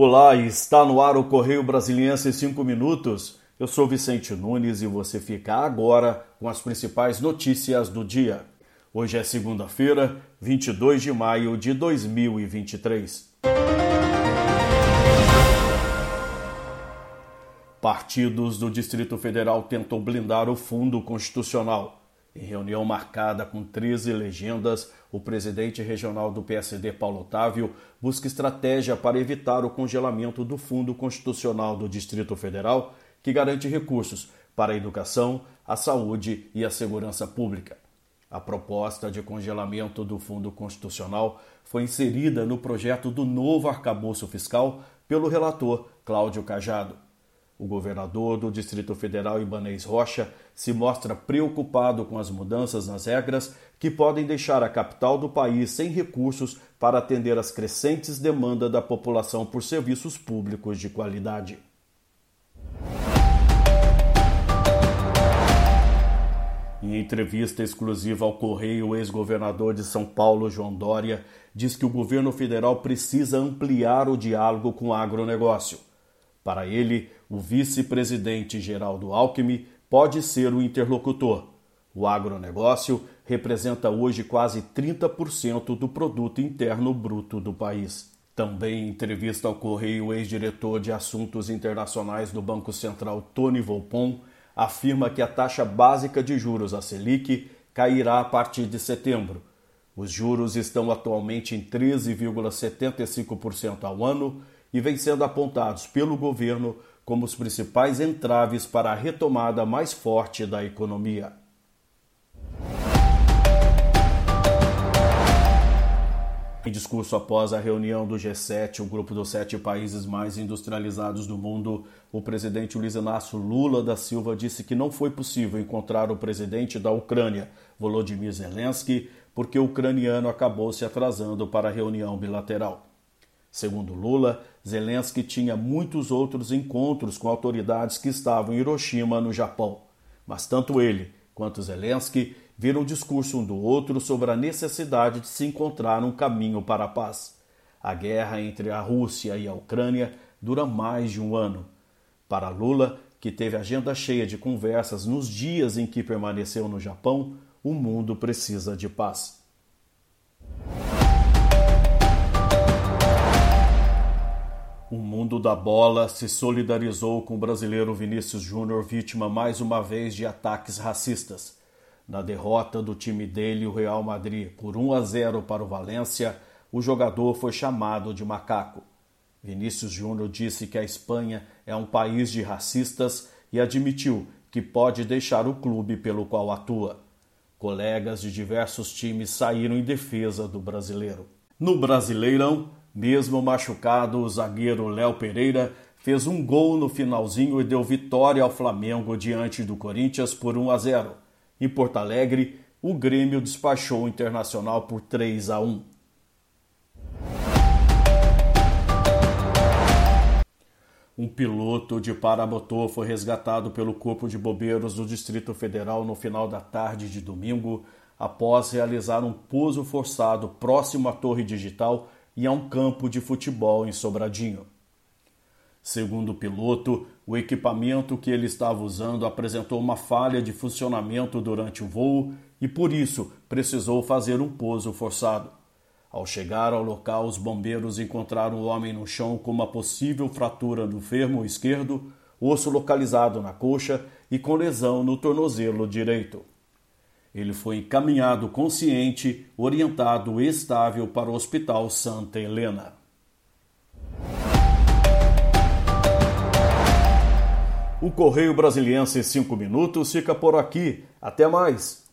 Olá, está no ar o Correio Brasiliense em 5 minutos. Eu sou Vicente Nunes e você fica agora com as principais notícias do dia. Hoje é segunda-feira, 22 de maio de 2023. Partidos do Distrito Federal tentam blindar o Fundo Constitucional. Em reunião marcada com 13 legendas, o presidente regional do PSD, Paulo Otávio, busca estratégia para evitar o congelamento do Fundo Constitucional do Distrito Federal, que garante recursos para a educação, a saúde e a segurança pública. A proposta de congelamento do Fundo Constitucional foi inserida no projeto do novo arcabouço fiscal pelo relator Cláudio Cajado. O governador do Distrito Federal, Ibanez Rocha, se mostra preocupado com as mudanças nas regras que podem deixar a capital do país sem recursos para atender às crescentes demandas da população por serviços públicos de qualidade. Em entrevista exclusiva ao Correio, o ex-governador de São Paulo, João Dória, diz que o governo federal precisa ampliar o diálogo com o agronegócio. Para ele, o vice-presidente Geraldo Alckmin pode ser o interlocutor. O agronegócio representa hoje quase 30% do produto interno bruto do país. Também em entrevista ao Correio, o ex-diretor de Assuntos Internacionais do Banco Central, Tony Volpon, afirma que a taxa básica de juros, a Selic, cairá a partir de setembro. Os juros estão atualmente em 13,75% ao ano e vêm sendo apontados pelo governo como os principais entraves para a retomada mais forte da economia. Em discurso após a reunião do G7, o grupo dos sete países mais industrializados do mundo, o presidente Luiz Inácio Lula da Silva disse que não foi possível encontrar o presidente da Ucrânia, Volodymyr Zelensky, porque o ucraniano acabou se atrasando para a reunião bilateral. Segundo Lula, Zelensky tinha muitos outros encontros com autoridades que estavam em Hiroshima, no Japão. Mas tanto ele quanto Zelensky viram discurso um do outro sobre a necessidade de se encontrar um caminho para a paz. A guerra entre a Rússia e a Ucrânia dura mais de um ano. Para Lula, que teve agenda cheia de conversas nos dias em que permaneceu no Japão, o mundo precisa de paz. O mundo da bola se solidarizou com o brasileiro Vinícius Júnior, vítima mais uma vez de ataques racistas. Na derrota do time dele, o Real Madrid, por 1 a 0 para o Valência, o jogador foi chamado de macaco. Vinícius Júnior disse que a Espanha é um país de racistas e admitiu que pode deixar o clube pelo qual atua. Colegas de diversos times saíram em defesa do brasileiro. No Brasileirão, mesmo machucado, o zagueiro Léo Pereira fez um gol no finalzinho e deu vitória ao Flamengo diante do Corinthians por 1 a 0. Em Porto Alegre, o Grêmio despachou o Internacional por 3 a 1. Um piloto de paramotor foi resgatado pelo Corpo de Bombeiros do Distrito Federal no final da tarde de domingo, após realizar um pouso forçado próximo à torre digital e a um campo de futebol em Sobradinho. Segundo o piloto, o equipamento que ele estava usando apresentou uma falha de funcionamento durante o voo e por isso precisou fazer um pouso forçado. Ao chegar ao local, os bombeiros encontraram o homem no chão com uma possível fratura no fermo esquerdo, osso localizado na coxa e com lesão no tornozelo direito. Ele foi encaminhado consciente, orientado e estável para o Hospital Santa Helena. O Correio Brasiliense em 5 minutos fica por aqui. Até mais!